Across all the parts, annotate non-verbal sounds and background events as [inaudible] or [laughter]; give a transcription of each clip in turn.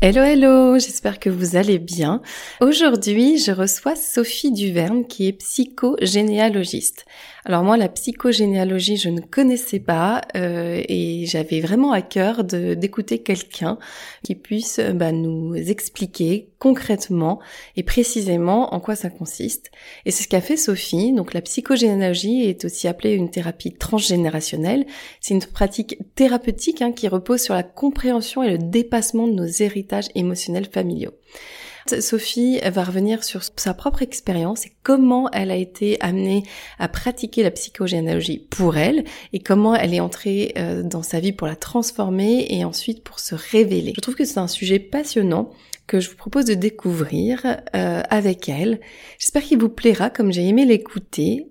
Hello hello, j'espère que vous allez bien. Aujourd'hui, je reçois Sophie Duverne qui est psychogénéalogiste. Alors moi, la psychogénéalogie, je ne connaissais pas euh, et j'avais vraiment à cœur d'écouter quelqu'un qui puisse euh, bah, nous expliquer concrètement et précisément en quoi ça consiste. Et c'est ce qu'a fait Sophie. Donc la psychogénéalogie est aussi appelée une thérapie transgénérationnelle. C'est une pratique thérapeutique hein, qui repose sur la compréhension et le dépassement de nos héritages émotionnels familiaux. Sophie va revenir sur sa propre expérience et comment elle a été amenée à pratiquer la psychogénéalogie pour elle et comment elle est entrée euh, dans sa vie pour la transformer et ensuite pour se révéler. Je trouve que c'est un sujet passionnant que je vous propose de découvrir euh, avec elle. J'espère qu'il vous plaira comme j'ai aimé l'écouter.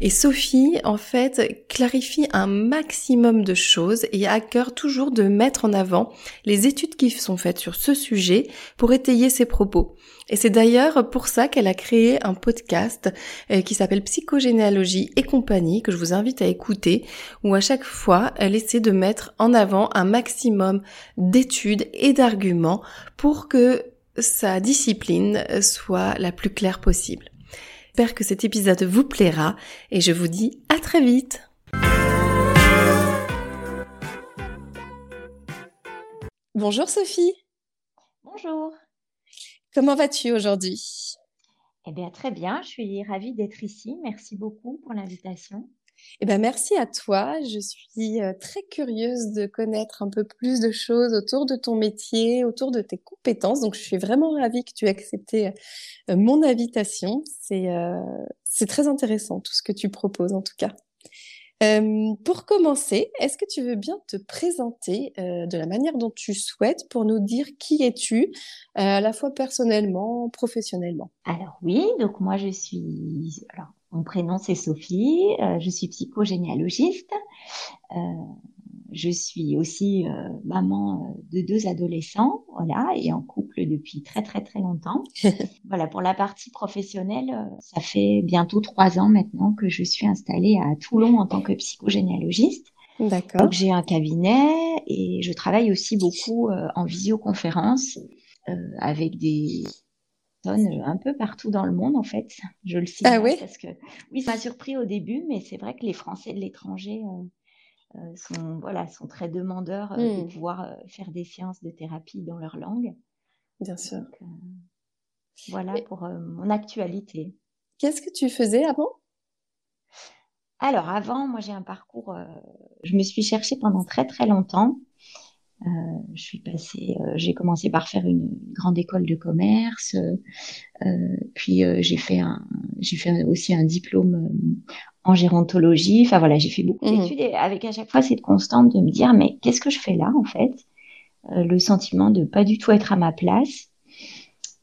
Et Sophie, en fait, clarifie un maximum de choses et a à cœur toujours de mettre en avant les études qui sont faites sur ce sujet pour étayer ses propos. Et c'est d'ailleurs pour ça qu'elle a créé un podcast euh, qui s'appelle Psychogénéalogie et compagnie, que je vous invite à écouter, où à chaque fois, elle essaie de mettre en avant un maximum d'études et d'arguments pour que sa discipline soit la plus claire possible. J'espère que cet épisode vous plaira et je vous dis à très vite. Bonjour Sophie. Bonjour. Comment vas-tu aujourd'hui? Eh bien, très bien. Je suis ravie d'être ici. Merci beaucoup pour l'invitation. Eh bien, merci à toi. Je suis euh, très curieuse de connaître un peu plus de choses autour de ton métier, autour de tes compétences. Donc, je suis vraiment ravie que tu aies accepté euh, mon invitation. C'est euh, c'est très intéressant tout ce que tu proposes en tout cas. Pour commencer, est-ce que tu veux bien te présenter de la manière dont tu souhaites pour nous dire qui es-tu, à la fois personnellement, professionnellement? Alors oui, donc moi je suis, alors mon prénom c'est Sophie, je suis psychogénéalogiste. Je suis aussi maman de deux adolescents, voilà, et en couple depuis très très très longtemps. [laughs] voilà, pour la partie professionnelle, euh, ça fait bientôt trois ans maintenant que je suis installée à Toulon en tant que psychogénéalogiste. D'accord. Donc j'ai un cabinet et je travaille aussi beaucoup en visioconférence avec des personnes un peu partout dans le monde en fait. Je le sais ah oui? parce que oui, ça m'a surpris au début, mais c'est vrai que les Français de l'étranger euh, sont, voilà, sont très demandeurs euh, de mmh. pouvoir euh, faire des séances de thérapie dans leur langue. Bien sûr. voilà pour mon actualité. Qu'est-ce que tu faisais avant? Alors avant, moi j'ai un parcours, je me suis cherchée pendant très très longtemps. Euh, je suis passée, euh, j'ai commencé par faire une grande école de commerce, euh, puis j'ai fait un, j'ai fait aussi un diplôme en gérontologie. Enfin voilà, j'ai fait beaucoup mmh. d'études et avec à chaque fois cette constante de me dire mais qu'est-ce que je fais là en fait? Le sentiment de pas du tout être à ma place.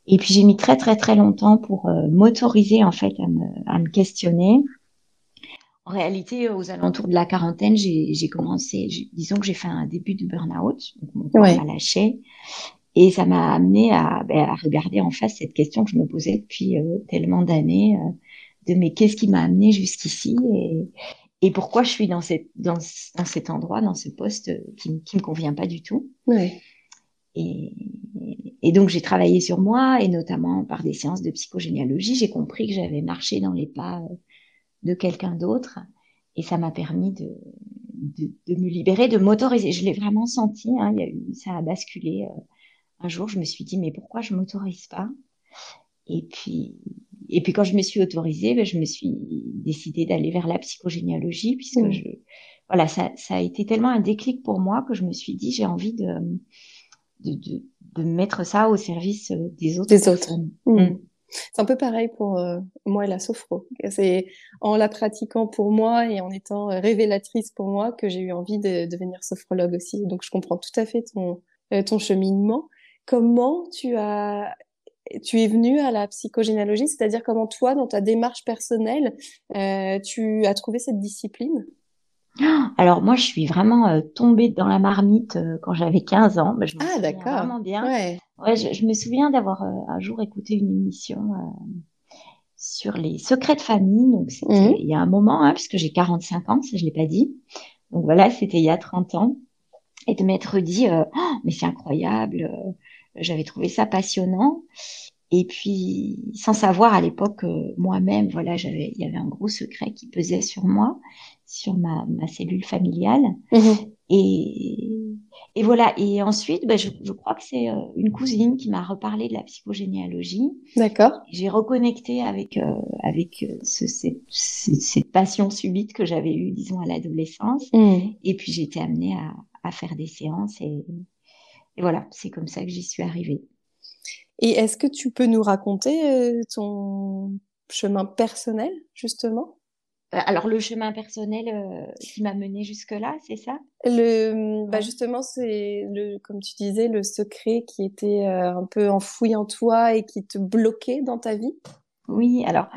Et puis j'ai mis très très très longtemps pour m'autoriser en fait à me, à me questionner en réalité, aux alentours de la quarantaine, j'ai commencé, disons que j'ai fait un début de burn-out, donc mon corps m'a lâché. Et ça m'a amené à, ben, à, regarder en face cette question que je me posais depuis euh, tellement d'années, euh, de mais qu'est-ce qui m'a amené jusqu'ici? Et, et pourquoi je suis dans, cette, dans, dans cet endroit, dans ce poste qui, qui me convient pas du tout. Ouais. Et, et donc j'ai travaillé sur moi et notamment par des séances de psychogénéalogie, j'ai compris que j'avais marché dans les pas euh, de quelqu'un d'autre. Et ça m'a permis de, de, me libérer, de m'autoriser. Je l'ai vraiment senti. Hein, il y a eu, ça a basculé. Euh, un jour, je me suis dit, mais pourquoi je m'autorise pas? Et puis, et puis quand je me suis autorisée, ben, je me suis décidée d'aller vers la psychogénéalogie, puisque mmh. je, voilà, ça, ça a été tellement un déclic pour moi que je me suis dit, j'ai envie de, de, de, de, mettre ça au service des autres. Des autres. Mmh. C'est un peu pareil pour euh, moi et la sophro. C'est en la pratiquant pour moi et en étant révélatrice pour moi que j'ai eu envie de, devenir sophrologue aussi. Donc je comprends tout à fait ton, euh, ton cheminement. Comment tu as tu es venu à la psychogénéalogie, c'est-à-dire comment toi, dans ta démarche personnelle, euh, tu as trouvé cette discipline? Alors moi, je suis vraiment euh, tombée dans la marmite euh, quand j'avais 15 ans. je ah d'accord. Vraiment bien. Ouais. ouais je, me souviens d'avoir un jour écouté une émission sur les secrets de famille. Donc c'était mmh. il y a un moment, hein, puisque j'ai 45 ans, ça je l'ai pas dit. Donc voilà, c'était il y a 30 ans. Et de m'être dit, oh, mais c'est incroyable. J'avais trouvé ça passionnant. Et puis, sans savoir à l'époque, moi-même, voilà, j'avais, il y avait un gros secret qui pesait sur moi sur ma, ma cellule familiale. Mhm. Et, et voilà. Et ensuite, ben, je, je, crois que c'est euh, une cousine qui m'a reparlé de la psychogénéalogie. D'accord. J'ai reconnecté avec euh, avec euh, ce, cette, cette, passion subite que j'avais eue, disons, à l'adolescence. Mhm. Et puis j'ai été amenée à, à faire des séances et, et voilà, c'est comme ça que j'y suis arrivée. Et est-ce que tu peux nous raconter ton chemin personnel, justement? Euh, alors le chemin personnel euh, qui m'a mené jusque là, c'est ça? Le, bah justement, c'est le, comme tu disais, le secret qui était euh, un peu enfoui en toi et qui te bloquait dans ta vie? Oui, alors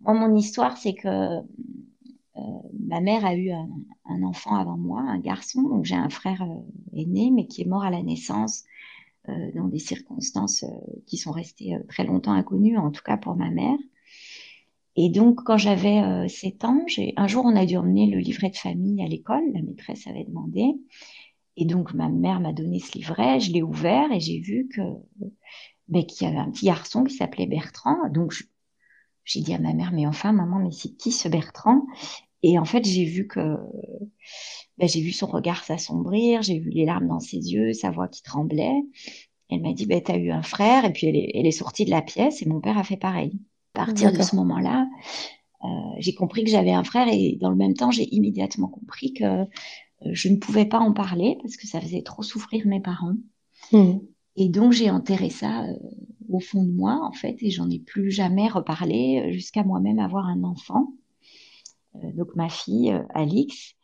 moi mon histoire, c'est que ma mère a eu un, enfant avant moi, un garçon, donc j'ai un frère aîné, mais qui est mort à la naissance dans des circonstances qui sont restées très longtemps inconnues, en tout cas pour ma mère. Et donc, quand j'avais euh, 7 ans, un jour, on a dû emmener le livret de famille à l'école. La maîtresse avait demandé. Et donc, ma mère m'a donné ce livret. Je l'ai ouvert et j'ai vu que ben, qu'il y avait un petit garçon qui s'appelait Bertrand. Donc, j'ai dit à ma mère, mais enfin, maman, mais c'est qui ce Bertrand? Et en fait, j'ai vu que ben, j'ai vu son regard s'assombrir, j'ai vu les larmes dans ses yeux, sa voix qui tremblait. Elle m'a dit, ben, t'as eu un frère. Et puis, elle est, elle est sortie de la pièce et mon père a fait pareil. À partir de ce moment-là, euh, j'ai compris que j'avais un frère et dans le même temps, j'ai immédiatement compris que euh, je ne pouvais pas en parler parce que ça faisait trop souffrir mes parents. Mmh. Et donc, j'ai enterré ça euh, au fond de moi, en fait, et j'en ai plus jamais reparlé jusqu'à moi-même avoir un enfant. donc, ma fille, Alix.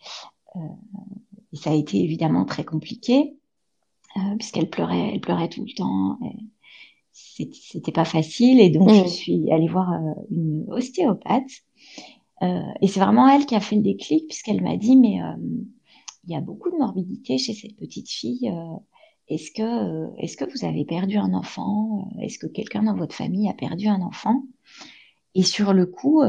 et ça a été évidemment très compliqué puisqu'elle pleurait, elle pleurait tout le temps c'était pas facile et donc je mm. suis allée voir euh, une ostéopathe euh, et c'est vraiment elle qui a fait le déclic puisqu'elle m'a dit mais euh, il y a beaucoup de morbidité chez cette petite fille. Est-ce que est-ce que vous avez perdu un enfant Est-ce que quelqu'un dans votre famille a perdu un enfant? Et sur le coup,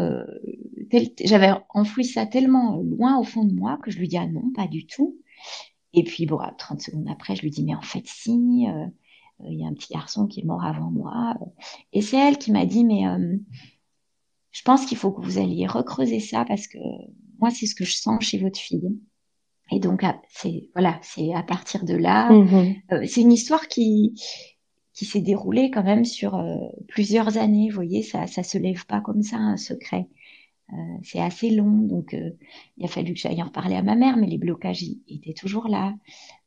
j'avais enfoui ça tellement loin au fond de moi que je lui dis ah non, pas du tout. Et puis bon, 30 secondes après, je lui dis mais en fait si il y a un petit garçon qui est mort avant moi. Et c'est elle qui m'a dit, mais euh, je pense qu'il faut que vous alliez recreuser ça parce que moi, c'est ce que je sens chez votre fille. Et donc, c'est voilà, c'est à partir de là, mm-hmm. euh, c'est une histoire qui qui s'est déroulée quand même sur euh, plusieurs années. Vous voyez, ça ça se lève pas comme ça un secret. c'est assez long, donc il a fallu que j'aille en reparler à ma mère, mais les blocages étaient toujours là.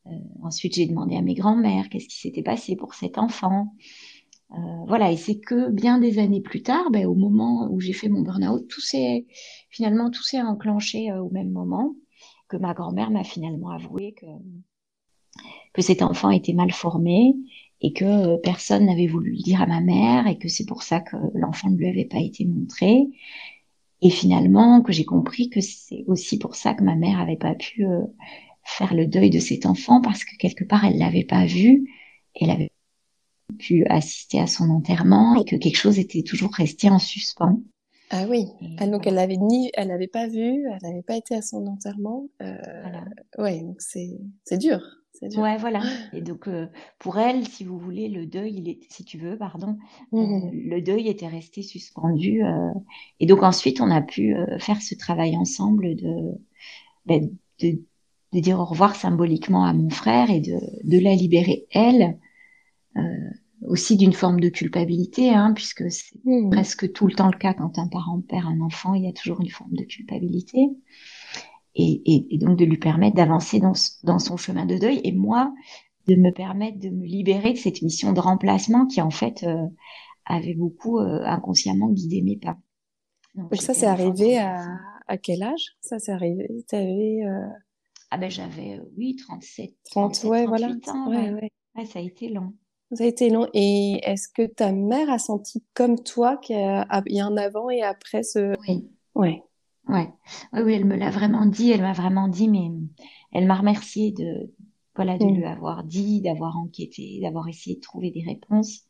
Euh, ensuite, j'ai demandé à mes grands-mères qu'est-ce qui s'était passé pour cet enfant. Euh, voilà, et c'est que bien des années plus tard, ben, au moment où j'ai fait mon burn-out, tout s'est finalement tout s'est enclenché euh, au même moment que ma grand-mère m'a finalement avoué que que cet enfant était mal formé et que personne n'avait voulu le dire à ma mère et que c'est pour ça que l'enfant ne lui avait pas été montré et finalement que j'ai compris que c'est aussi pour ça que ma mère avait pas pu faire le deuil de cet enfant parce que quelque part elle l'avait pas vu, elle avait pu assister à son enterrement et que quelque chose était toujours resté en suspens. Ah oui, ah, donc elle l'avait ni, elle n'avait pas vu, elle n'avait pas été à son enterrement. Euh, voilà. Ouais, donc c'est c'est dur. Dur. Ouais, voilà. Et donc euh, pour elle, si vous voulez, le deuil, il est, si tu veux, pardon, euh, mmh le deuil était resté suspendu. Euh, et donc ensuite, on a pu faire ce travail ensemble de, ben, de de dire au revoir symboliquement à mon frère et de, de la libérer elle, euh, aussi d'une forme de culpabilité, hein, puisque c'est mmh. presque tout le temps le cas quand un parent perd un enfant, il y a toujours une forme de culpabilité. Et, et, et donc de lui permettre d'avancer dans, dans, son chemin de deuil et moi de me permettre de me libérer de cette mission de remplacement qui en fait euh, avait beaucoup inconsciemment guidé mes pas. Donc, ça, c'est arrivé à, à, quel âge? Ça, c'est arrivé. Avais, Ah ben j'avais, oui, 37. 30, ouais, voilà. Ans, ouais, ouais. ouais, ça a été long. Ça a été long. Et est-ce que ta mère a senti comme toi qu'il y a un avant et après ce... Oui. Ouais. Ouais. Oui, oui, elle me l'a vraiment dit. Elle m'a vraiment dit, mais elle m'a remercié de, voilà, de mm. lui avoir dit, d'avoir enquêté, d'avoir essayé de trouver des réponses.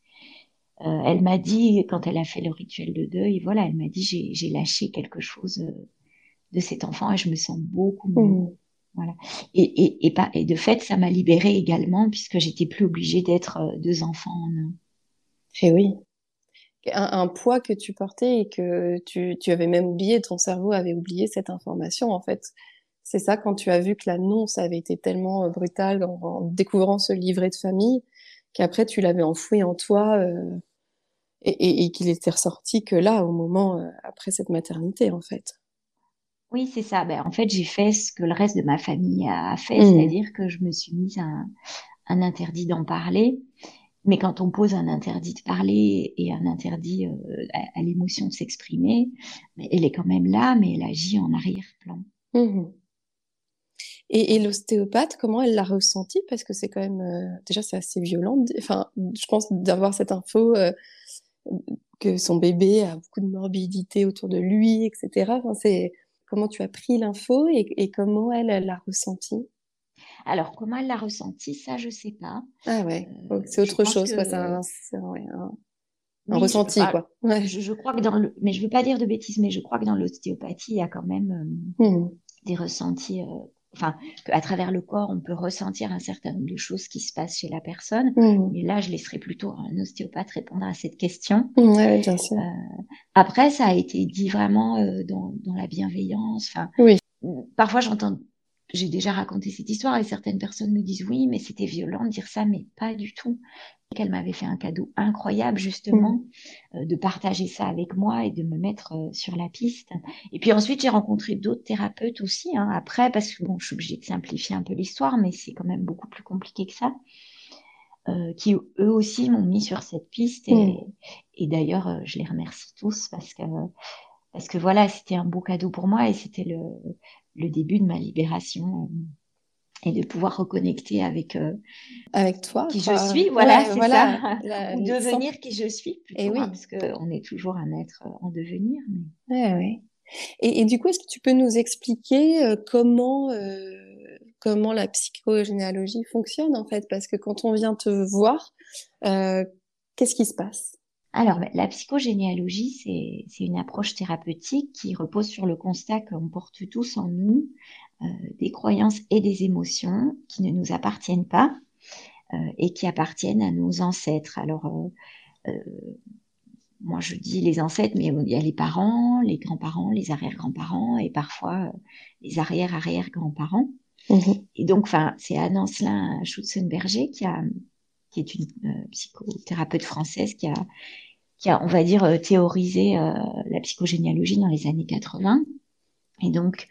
Euh, elle m'a dit, quand elle a fait le rituel de deuil, voilà, elle m'a dit, j'ai lâché quelque chose euh, de cet enfant et je me sens beaucoup mieux. Mm. Voilà. Et, et, et, pas, et de fait, ça m'a libérée également puisque j'étais plus obligée d'être euh, deux enfants en un. Et eh oui. Un, un, poids que tu portais et que tu, tu avais même oublié, ton cerveau avait oublié cette information en fait. C'est ça quand tu as vu que l'annonce avait été tellement euh, brutale en, en, découvrant ce livret de famille qu'après tu l'avais enfoui en toi euh, et qu'il était ressorti que là au moment euh, après cette maternité en fait. Oui, c'est ça. Ben, en fait, j'ai fait ce que le reste de ma famille a fait, mmh. c'est-à-dire que je me suis mise un, un interdit d'en parler. Mais quand on pose un interdit de parler et un interdit euh, à, à l'émotion de s'exprimer, elle est quand même là, mais elle agit en arrière-plan. Mmh. Et, et l'ostéopathe, comment elle l'a ressenti Parce que c'est quand même, euh, déjà, c'est assez violent. Enfin, je pense d'avoir cette info euh, que son bébé a beaucoup de morbidité autour de lui, etc. Enfin, c'est Comment tu as pris l'info et, comment elle l'a ressenti alors, comment elle l'a ressenti, ça, je sais pas. Ah ouais, euh, c'est autre chose, que... C'est un, un, ressenti, quoi. Ouais. Je, crois que dans le, mais je veux pas dire de bêtises, mais je crois que dans l'ostéopathie, il y a quand même euh, mmh. des ressentis euh, enfin, qu'à travers le corps, on peut ressentir un certain nombre de choses qui se passent chez la personne. Mmh. Mais là, je laisserai plutôt un ostéopathe répondre à cette question. Oui, bien sûr. Euh, après, ça a été dit vraiment euh, dans, dans, la bienveillance. Enfin, oui. Parfois, j'entends, j'ai déjà raconté cette histoire et certaines personnes me disent oui, mais c'était violent de dire ça, mais pas du tout qu'elle m'avait fait un cadeau incroyable justement mmh. euh, de partager ça avec moi et de me mettre euh, sur la piste. Et puis ensuite j'ai rencontré d'autres thérapeutes aussi hein, après parce que bon je suis obligée de simplifier un peu l'histoire mais c'est quand même beaucoup plus compliqué que ça. Euh, qui eux aussi m'ont mis sur cette piste et, mmh. et d'ailleurs je les remercie tous parce que parce que voilà c'était un beau cadeau pour moi et c'était le, le début de ma libération et de pouvoir reconnecter avec euh, avec toi qui je suis. voilà c'est ça. [laughs] ou devenir qui je suis plutôt et oui. Hein, parce que on est toujours un être en devenir mais... ouais, ouais. Et, et, du coup est-ce que tu peux nous expliquer euh, comment euh, comment la psychogénéalogie fonctionne en fait? Parce que quand on vient te voir qu'est-ce qui se passe? Alors, ben, la psychogénéalogie, c'est une approche thérapeutique qui repose sur le constat qu'on porte tous en nous euh, des croyances et des émotions qui ne nous appartiennent pas euh, et qui appartiennent à nos ancêtres. Alors, euh, moi je dis les ancêtres, mais il y a les parents, les grands-parents, les arrière-grands-parents et parfois les arrière-arrière-grands-parents. Mmh et donc, c'est Anne-Ancelin Schutzenberger qui a qui est une psychothérapeute française qui a, qui a, on va dire, théorisé euh, la psychogénéalogie dans les années 80. Et donc,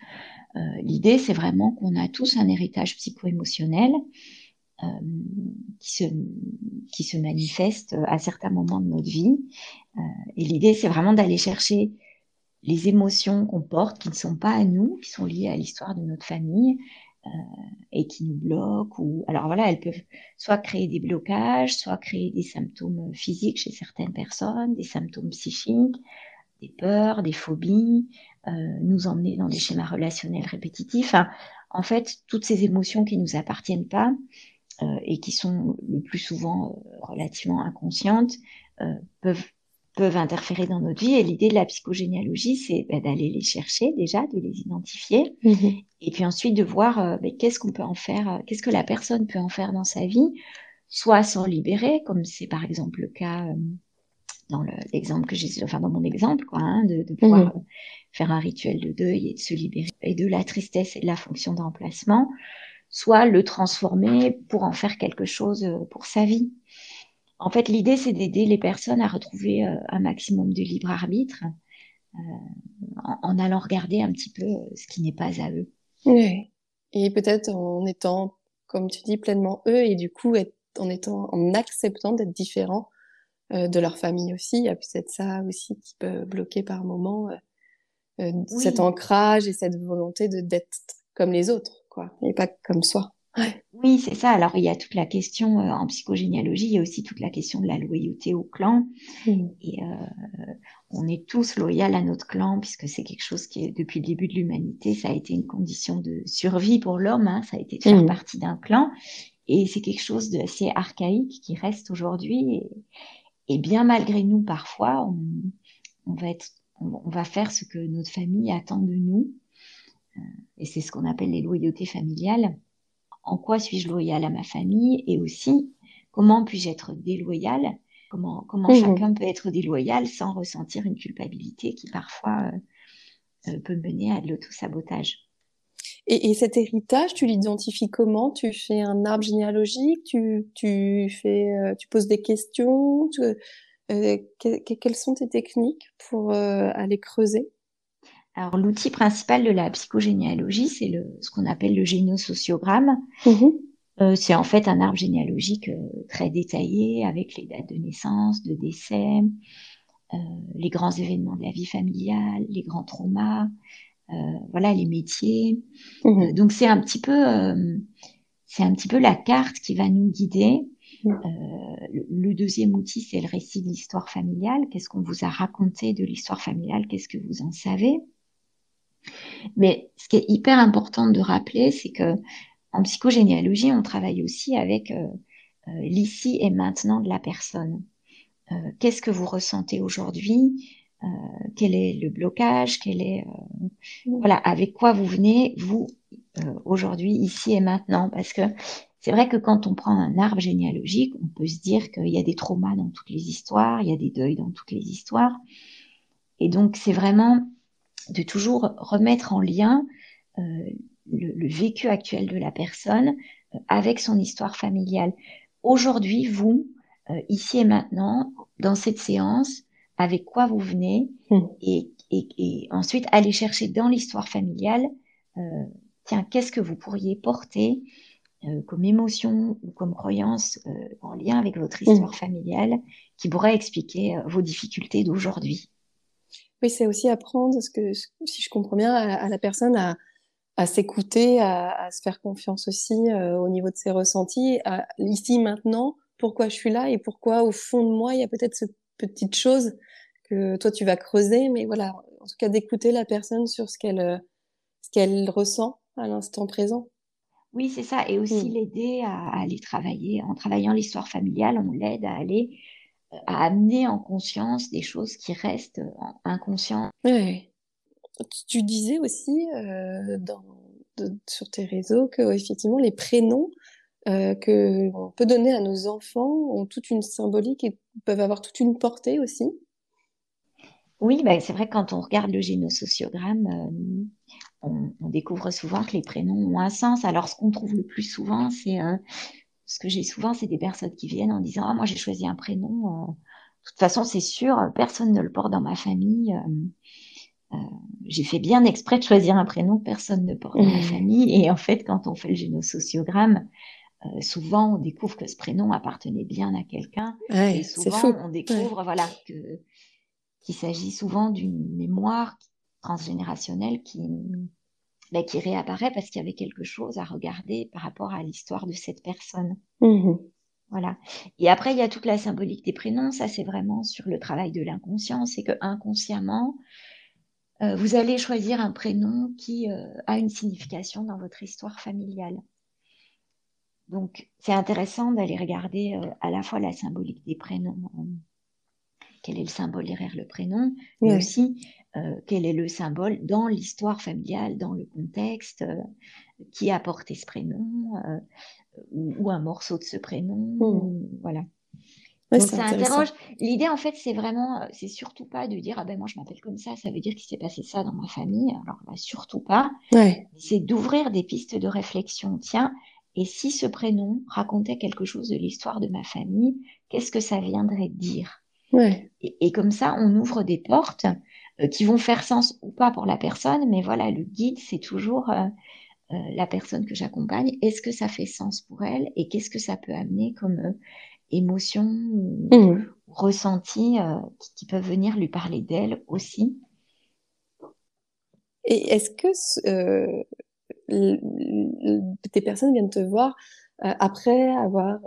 euh, l'idée, c'est vraiment qu'on a tous un héritage psycho-émotionnel euh, qui, se, qui se manifeste à certains moments de notre vie. Euh, et l'idée, c'est vraiment d'aller chercher les émotions qu'on porte, qui ne sont pas à nous, qui sont liées à l'histoire de notre famille, euh, et qui nous bloquent. Ou alors voilà, elles peuvent soit créer des blocages, soit créer des symptômes physiques chez certaines personnes, des symptômes psychiques, des peurs, des phobies, euh, nous emmener dans des schémas relationnels répétitifs. en fait, toutes ces émotions qui nous appartiennent pas euh, et qui sont le plus souvent euh, relativement inconscientes peuvent peuvent interférer dans notre vie. Et l'idée de la psychogénéalogie, c'est bah, d'aller les chercher déjà, de les identifier, mmh et puis ensuite de voir bah, qu'est-ce qu'on peut en faire, qu'est-ce que la personne peut en faire dans sa vie, soit s'en libérer, comme c'est par exemple le cas dans l'exemple que j'ai, enfin dans mon exemple, quoi, hein, de, de, pouvoir mmh faire un rituel de deuil et de se libérer et de la tristesse et de la fonction de remplacement, soit le transformer pour en faire quelque chose euh, pour sa vie. En fait, l'idée, c'est d'aider les personnes à retrouver euh, un maximum de libre arbitre euh, en, en, allant regarder un petit peu euh, ce qui n'est pas à eux. Oui. Et peut-être en étant, comme tu dis, pleinement eux et du coup, être, en étant, en acceptant d'être différent de leur famille aussi. Il y a peut-être ça aussi qui peut bloquer par moment cet ancrage et cette volonté de d'être comme les autres, quoi, et pas comme soi. Oui, c'est ça. Alors, il y a toute la question euh, en psychogénéalogie, il y a aussi toute la question de la loyauté au clan. Mmh. Et euh, on est tous loyaux à notre clan, puisque c'est quelque chose qui, est, depuis le début de l'humanité, ça a été une condition de survie pour l'homme, hein, ça a été de faire mmh. partie d'un clan. Et c'est quelque chose d'assez archaïque qui reste aujourd'hui. Et, bien malgré nous, parfois, on, on va être, on, va faire ce que notre famille attend de nous. Euh, et c'est ce qu'on appelle les loyautés familiales en quoi suis-je loyal à ma famille et aussi comment puis-je être déloyal, comment, comment mmh. chacun peut être déloyal sans ressentir une culpabilité qui parfois euh, euh, peut mener à de l'autosabotage? Et, et cet héritage, tu l'identifies comment? Tu fais un arbre généalogique? Tu, tu, fais, euh, tu poses des questions? Quelles sont tes techniques pour aller creuser? Alors, l'outil principal de la psychogénéalogie, c'est le, ce qu'on appelle le génosociogramme. Mmh euh, c'est en fait un arbre généalogique euh, très détaillé avec les dates de naissance, de décès, euh, les grands événements de la vie familiale, les grands traumas, euh, voilà, les métiers. Mmh euh, donc, c'est un petit peu, c'est un petit peu la carte qui va nous guider. Mmh. Le, le, deuxième outil, c'est le récit de l'histoire familiale. Qu'est-ce qu'on vous a raconté de l'histoire familiale? Qu'est-ce que vous en savez? Mais ce qui est hyper important de rappeler, c'est que en psychogénéalogie, on travaille aussi avec euh, euh, l'ici et maintenant de la personne. Euh, qu'est-ce que vous ressentez aujourd'hui? Quel est le blocage? Quel est voilà avec quoi vous venez vous aujourd'hui ici et maintenant? Parce que c'est vrai que quand on prend un arbre généalogique, on peut se dire qu'il y a des traumas dans toutes les histoires, il y a des deuils dans toutes les histoires. Et donc, c'est vraiment de toujours remettre en lien euh, le, vécu actuel de la personne euh, avec son histoire familiale. Aujourd'hui, vous, euh, ici et maintenant, dans cette séance, avec quoi vous venez hmm. et, et, ensuite aller chercher dans l'histoire familiale, tiens, qu'est-ce que vous pourriez porter comme émotion ou comme croyance en lien avec votre hmm. histoire familiale qui pourrait expliquer vos difficultés d'aujourd'hui? Oui, c'est aussi apprendre, ce que, si je comprends bien, à, la personne à, à s'écouter, à, à, se faire confiance aussi euh, au niveau de ses ressentis, à, ici maintenant, pourquoi je suis là et pourquoi au fond de moi il y a peut-être cette petite chose que toi tu vas creuser, mais voilà, en tout cas d'écouter la personne sur ce qu'elle ce qu'elle ressent à l'instant présent. Oui, c'est ça, et aussi mmh. l'aider à, aller travailler. En travaillant l'histoire familiale, on l'aide à aller à amener en conscience des choses qui restent inconscientes. Oui. Tu disais aussi euh, dans, sur tes réseaux que effectivement les prénoms euh, que on peut donner à nos enfants ont toute une symbolique et peuvent avoir toute une portée aussi. Oui, ben c'est vrai que quand on regarde le génosociogramme, euh, on, on, découvre souvent que les prénoms ont un sens. Alors ce qu'on trouve le plus souvent, c'est euh, ce que j'ai souvent, c'est des personnes qui viennent en disant Ah, moi, j'ai choisi un prénom. Euh, de toute façon, c'est sûr, personne ne le porte dans ma famille. Euh, euh, j'ai fait bien exprès de choisir un prénom que personne ne porte dans ma mmh. famille. Et en fait, quand on fait le génosociogramme, souvent, on découvre que ce prénom appartenait bien à quelqu'un. et souvent, on découvre voilà, que, qu'il s'agit souvent d'une mémoire transgénérationnelle qui, bah, qui réapparaît parce qu'il y avait quelque chose à regarder par rapport à l'histoire de cette personne. Mmh voilà. Et après, il y a toute la symbolique des prénoms. Ça, c'est vraiment sur le travail de l'inconscient. C'est que inconsciemment, euh, vous allez choisir un prénom qui euh, a une signification dans votre histoire familiale. Donc, c'est intéressant d'aller regarder euh, à la fois la symbolique des prénoms, quel est le symbole derrière le prénom, mais aussi euh, quel est le symbole dans l'histoire familiale, dans le contexte, euh, qui a porté ce prénom, euh, ou, un morceau de ce prénom, mmh. voilà. Donc ça interroge. L'idée en fait, c'est vraiment, c'est surtout pas de dire ah ben moi je m'appelle comme ça, ça veut dire qu'il s'est passé ça dans ma famille. Alors là, surtout pas. C'est d'ouvrir des pistes de réflexion. Tiens, et si ce prénom racontait quelque chose de l'histoire de ma famille, qu'est-ce que ça viendrait dire? Ouais. et, et, comme ça, on ouvre des portes qui vont faire sens ou pas pour la personne, mais voilà, le guide, c'est toujours euh, euh, la personne que j'accompagne. Est-ce que ça fait sens pour elle et qu'est-ce que ça peut amener comme émotions ou, mmh. ressentis qui, peuvent venir lui parler d'elle aussi? Et est-ce que des personnes viennent te voir après avoir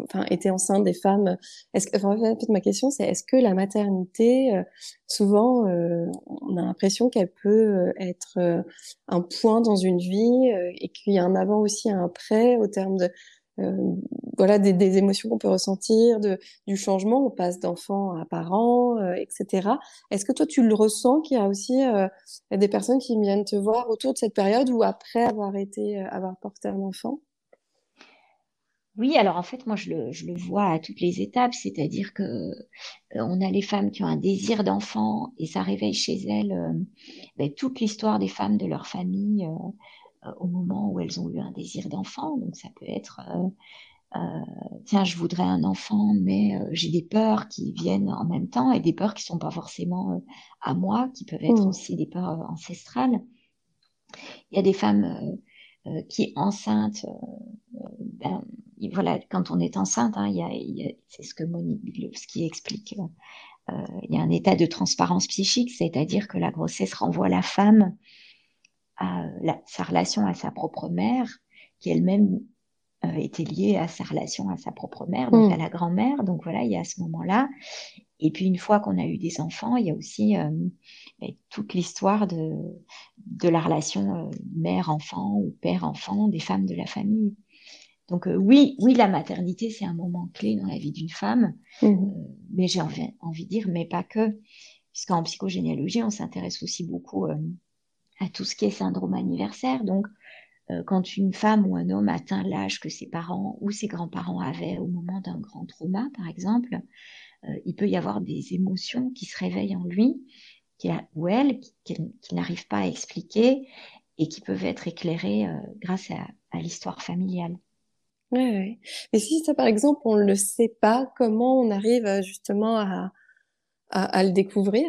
enfin, été enceinte des femmes. Est-ce que, enfin, ma question, c'est est-ce que la maternité, euh, souvent, euh, on a l'impression qu'elle peut euh, être un point dans une vie et qu'il y a un avant aussi, un après au terme de voilà des, des émotions qu'on peut ressentir, de, du changement, on passe d'enfant à parent, etc. Est-ce que toi tu le ressens qu'il y a aussi des personnes qui viennent te voir autour de cette période ou après avoir été avoir porté un enfant? Oui, alors en fait, moi, je le, je le vois à toutes les étapes, c'est-à-dire que euh, on a les femmes qui ont un désir d'enfant et ça réveille chez elles euh, ben, toute l'histoire des femmes de leur famille euh, au moment où elles ont eu un désir d'enfant. Donc ça peut être, tiens, je voudrais un enfant, mais j'ai des peurs qui viennent en même temps et des peurs qui sont pas forcément à moi, qui peuvent être mmh. aussi des peurs ancestrales. Il y a des femmes euh, qui enceinte, euh, ben, voilà, quand on est enceinte, hein, c'est ce que Monique Bilowski explique. Euh, il y a un état de transparence psychique, c'est-à-dire que la grossesse renvoie la femme à sa relation à sa propre mère, qui elle-même était liée à sa relation à sa propre mère, donc à mm. la grand-mère. Donc voilà, il y a à ce moment-là. Et puis une fois qu'on a eu des enfants, il y a aussi euh, ben, toute l'histoire de, de la relation euh, mère-enfant ou père-enfant des femmes de la famille. Donc euh, oui, oui, la maternité, c'est un moment clé dans la vie d'une femme, mmh. mais j'ai envie, envie de dire, mais pas que, puisqu'en psychogénéalogie, on s'intéresse aussi beaucoup à tout ce qui est syndrome anniversaire. Donc, quand une femme ou un homme atteint l'âge que ses parents ou ses grands-parents avaient au moment d'un grand trauma, par exemple, euh, il peut y avoir des émotions qui se réveillent en lui, qui a, ou elle, qui, n'arrive pas à expliquer et qui peuvent être éclairées euh, grâce à, l'histoire familiale. Oui, ouais. Mais si ça, par exemple, on ne le sait pas, comment on arrive euh, justement à, à, le découvrir?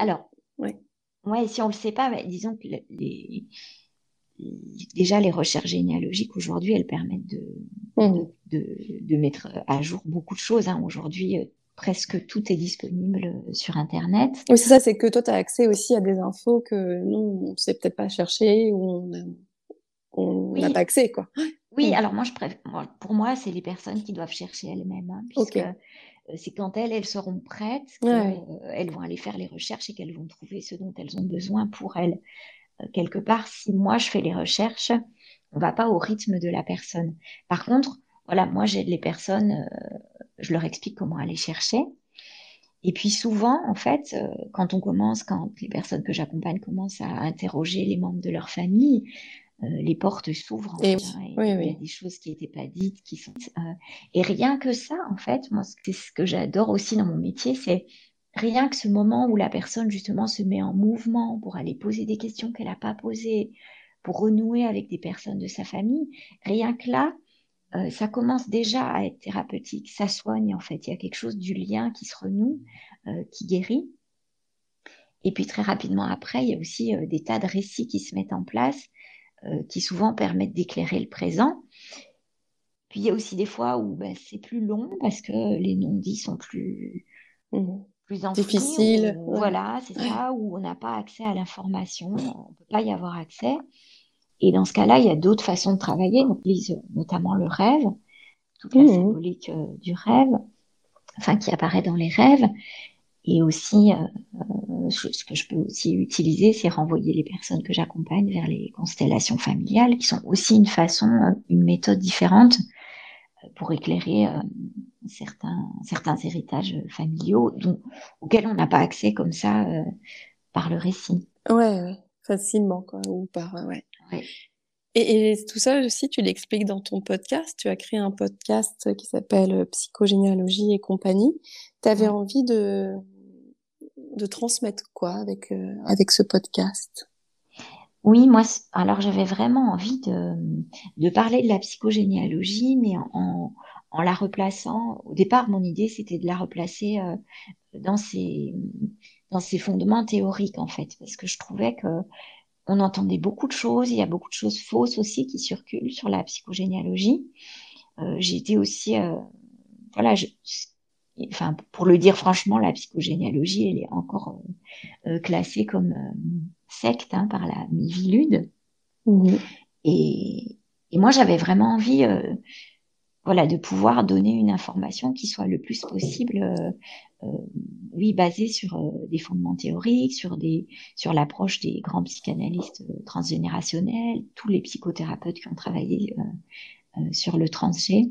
Alors, ouais. si on ne le sait pas, disons que les, déjà les recherches généalogiques aujourd'hui, elles permettent mmh. de, de, mettre à jour beaucoup de choses. Hein. Aujourd'hui, euh, presque tout est disponible euh, sur Internet. Oui, c'est ça, c'est que toi, tu as accès aussi à des infos que nous, on ne sait peut-être pas chercher ou on n'a pas accès, quoi. Oui, mmh. alors moi, je pour moi, c'est les personnes qui doivent chercher elles-mêmes, hein, puisque c'est quand elles, elles seront prêtes qu'elles vont aller faire les recherches et qu'elles vont trouver ce dont elles ont besoin pour elles quelque part, si moi je fais les recherches, on va pas au rythme de la personne. Par contre, voilà, moi j'aide les personnes, euh, je leur explique comment aller chercher. Et puis souvent, en fait, euh, quand on commence, quand les personnes que j'accompagne commencent à interroger les membres de leur famille, euh, les portes s'ouvrent. Et, il y a des choses qui n'étaient pas dites, qui sont. et rien que ça, en fait, moi, c'est ce que j'adore aussi dans mon métier, c'est rien que ce moment où la personne justement se met en mouvement pour aller poser des questions qu'elle n'a pas posées, pour renouer avec des personnes de sa famille, rien que là, euh, ça commence déjà à être thérapeutique, ça soigne en fait. Il y a quelque chose du lien qui se renoue, euh, qui guérit. Et puis très rapidement après, il y a aussi euh, des tas de récits qui se mettent en place, qui souvent permettent d'éclairer le présent. Puis il y a aussi des fois où ben, c'est plus long parce que les non-dits sont plus, mmh plus difficile. Voilà, c'est ça, où on n'a pas accès à l'information, on peut pas y avoir accès. Et dans ce cas-là, il y a d'autres façons de travailler. On utilise notamment le rêve, toute la mmh. symbolique euh, du rêve, enfin qui apparaît dans les rêves. Et aussi, euh, euh, ce que je peux aussi utiliser, c'est renvoyer les personnes que j'accompagne vers les constellations familiales, qui sont aussi une façon, une méthode différente pour éclairer euh, certains, certains héritages familiaux dont, auxquels on n'a pas accès comme ça euh, par le récit. Ouais, ouais, facilement, quoi, ou par, ouais. ouais. Et, et, tout ça aussi, tu l'expliques dans ton podcast. Tu as créé un podcast qui s'appelle Psychogénéalogie et compagnie. Tu avais envie de, de transmettre quoi avec, euh, avec ce podcast? Oui, moi, alors j'avais vraiment envie de, de parler de la psychogénéalogie, mais en, en la replaçant. Au départ, mon idée, c'était de la replacer euh, dans ses dans ses fondements théoriques, en fait, parce que je trouvais que on entendait beaucoup de choses. Il y a beaucoup de choses fausses aussi qui circulent sur la psychogénéalogie. j'ai été aussi, voilà, je, enfin, pour le dire franchement, la psychogénéalogie, elle est encore classée comme secte hein, par la Mivilude. Mmh. Et, et moi, j'avais vraiment envie, euh, voilà, de pouvoir donner une information qui soit le plus possible, euh, euh oui, basée sur euh, des fondements théoriques, sur des, sur l'approche des grands psychanalystes transgénérationnels, tous les psychothérapeutes qui ont travaillé sur le transgé.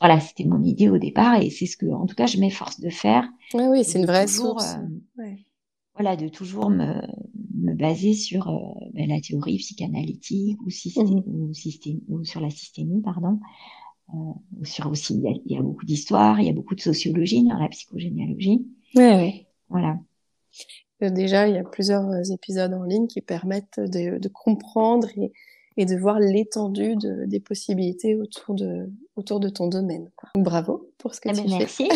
Voilà, c'était mon idée au départ et c'est ce que, en tout cas, je m'efforce de faire. Oui, oui, c'est une vraie source. Ouais. Voilà, de toujours me, me baser sur ben, la théorie psychanalytique ou, mmh. ou, sur la systémie, pardon. Euh, sur aussi, il y, a, beaucoup d'histoire, il y a beaucoup de sociologie dans la psychogénéalogie. Oui, oui. Voilà. Euh, déjà, il y a plusieurs épisodes en ligne qui permettent de, comprendre et, de voir l'étendue des possibilités autour de, autour de ton domaine. Bravo pour ce que eh tu ben, fais.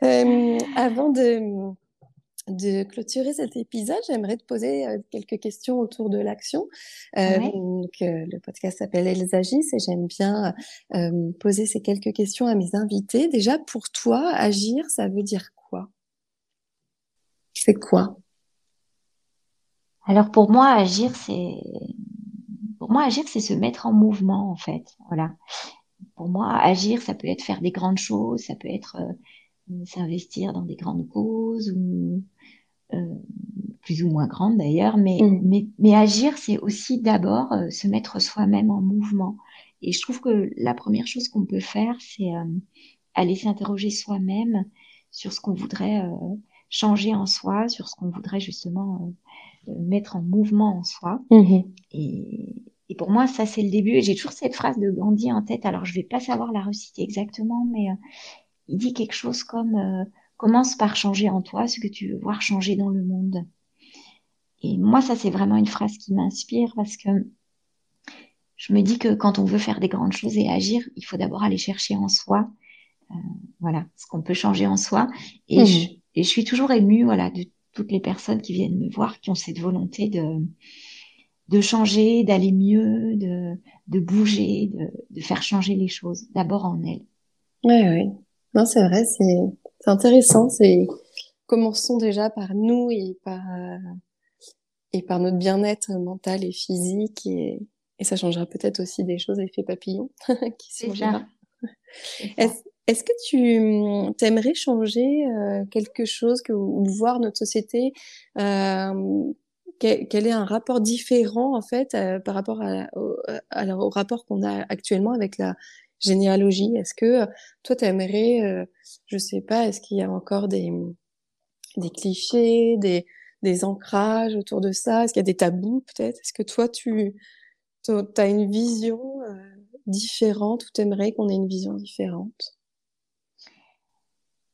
Merci. [laughs] avant de de clôturer cet épisode, j'aimerais te poser euh, quelques questions autour de l'action. Euh, donc, euh, le podcast s'appelle Elles agissent et j'aime bien poser ces quelques questions à mes invités. Déjà, pour toi, agir, ça veut dire quoi? C'est quoi? Alors pour moi, agir, c'est pour moi agir, c'est se mettre en mouvement en fait. Voilà. Pour moi, agir, ça peut être faire des grandes choses, ça peut être s'investir dans des grandes causes ou plus ou moins grandes d'ailleurs, mais, mm. mais, mais, agir, c'est aussi d'abord euh, se mettre soi-même en mouvement. Et je trouve que la première chose qu'on peut faire, c'est euh, aller s'interroger soi-même sur ce qu'on voudrait changer en soi, sur ce qu'on voudrait justement mettre en mouvement en soi. Mm-hmm. Et, et, pour moi, ça, c'est le début. Et j'ai toujours cette phrase de Gandhi en tête. Alors, je vais pas savoir la reciter exactement, mais il dit quelque chose comme Commence par changer en toi ce que tu veux voir changer dans le monde. Et moi, ça, c'est vraiment une phrase qui m'inspire parce que je me dis que quand on veut faire des grandes choses et agir, il faut d'abord aller chercher en soi, euh, voilà, ce qu'on peut changer en soi. Et, mmh. je, et, je, suis toujours émue, voilà, de toutes les personnes qui viennent me voir, qui ont cette volonté de, de changer, d'aller mieux, de, de bouger, de, de, faire changer les choses, d'abord en elles. Oui, oui. Non, c'est vrai, c'est c'est intéressant. C'est commençons déjà par nous et par euh, et par notre bien-être mental et physique et, et ça changera peut-être aussi des choses effet papillon [laughs] qui sont là. [laughs] Est-ce que tu hum, aimerais changer euh, quelque chose que, ou voir notre société euh, quel, est un rapport différent en fait euh, par rapport à, au, au rapport qu'on a actuellement avec la généalogie. Est-ce que toi, tu aimerais, euh, je sais pas, est-ce qu'il y a encore des, des clichés, des, des ancrages autour de ça? Est-ce qu'il y a des tabous peut-être? Est-ce que toi, tu as une vision euh, différente ou tu aimerais qu'on ait une vision différente?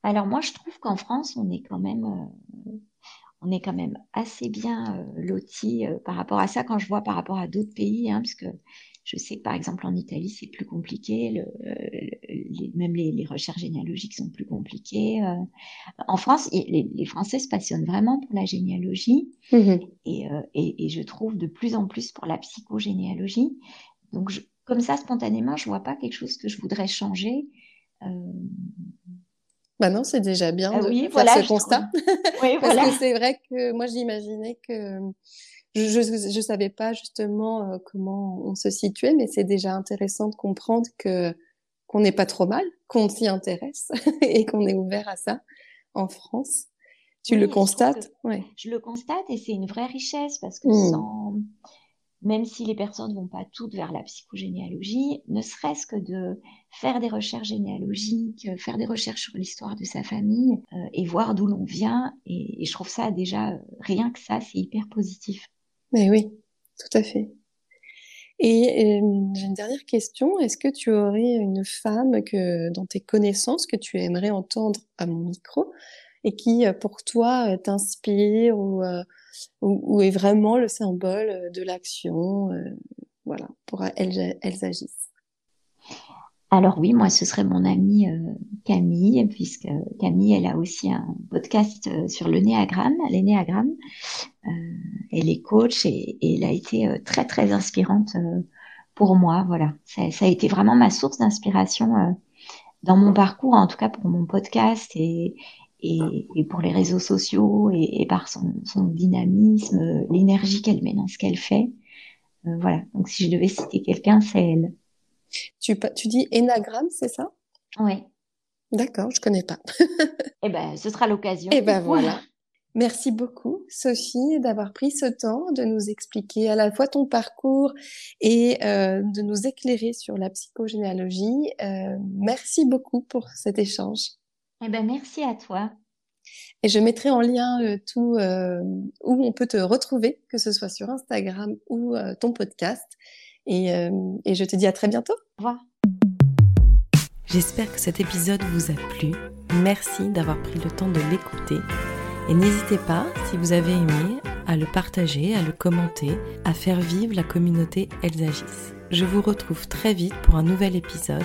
Alors moi, je trouve qu'en France, on est quand même... Euh, on est quand même assez bien euh, loti par rapport à ça quand je vois par rapport à d'autres pays, hein, parce que je sais par exemple en Italie, c'est plus compliqué, le, les, même les, les, recherches généalogiques sont plus compliquées. Euh. En France, les, les, Français se passionnent vraiment pour la généalogie mmh et, euh, et, et, je trouve de plus en plus pour la psychogénéalogie. Donc, je, comme ça, spontanément, je vois pas quelque chose que je voudrais changer. Euh... Bah non, c'est déjà bien ah de oui, faire voilà, ce constat. Oui, Parce voilà. que c'est vrai que moi, j'imaginais que je, je, savais pas justement euh, comment on se situait, mais c'est déjà intéressant de comprendre que qu'on n'est pas trop mal, qu'on s'y intéresse [laughs] et qu'on est ouvert à ça en France. Tu le constates? ouais. Je le constate et c'est une vraie richesse parce que mmh. sans, même si les personnes ne vont pas toutes vers la psychogénéalogie, ne serait-ce que de faire des recherches généalogiques, faire des recherches sur l'histoire de sa famille euh, et voir d'où l'on vient. Et, et, je trouve ça déjà, rien que ça, c'est hyper positif. Oui, tout à fait. Et euh, j'ai une dernière question. Est-ce que tu aurais une femme que, dans tes connaissances que tu aimerais entendre à mon micro et qui, euh, pour toi, euh, t'inspire ou, ou, est vraiment le symbole de l'action Voilà, pour elles, elles agissent? Alors oui, moi, ce serait mon amie euh, Camille, puisque Camille, elle a aussi un podcast euh, sur le néagramme, les Euh, elle est coach et, elle a été très, très inspirante pour moi. Voilà, ça, a été vraiment ma source d'inspiration dans mon parcours, en tout cas pour mon podcast et, et, pour les réseaux sociaux et, par son, son dynamisme, l'énergie qu'elle met dans ce qu'elle fait. Voilà, donc si je devais citer quelqu'un, c'est elle. Tu, tu dis énagramme, c'est ça? Oui. D'accord, je connais pas. [laughs] eh ben, ce sera l'occasion. Eh ben voilà. Merci beaucoup, Sophie, d'avoir pris ce temps de nous expliquer à la fois ton parcours et euh, de nous éclairer sur la psychogénéalogie. Euh, merci beaucoup pour cet échange. Eh ben, merci à toi. Et je mettrai en lien euh, tout où on peut te retrouver, que ce soit sur Instagram ou ton podcast. Et, et je te dis à très bientôt. Au revoir. J'espère que cet épisode vous a plu. Merci d'avoir pris le temps de l'écouter. Et n'hésitez pas, si vous avez aimé, à le partager, à le commenter, à faire vivre la communauté Elsagis. Je vous retrouve très vite pour un nouvel épisode.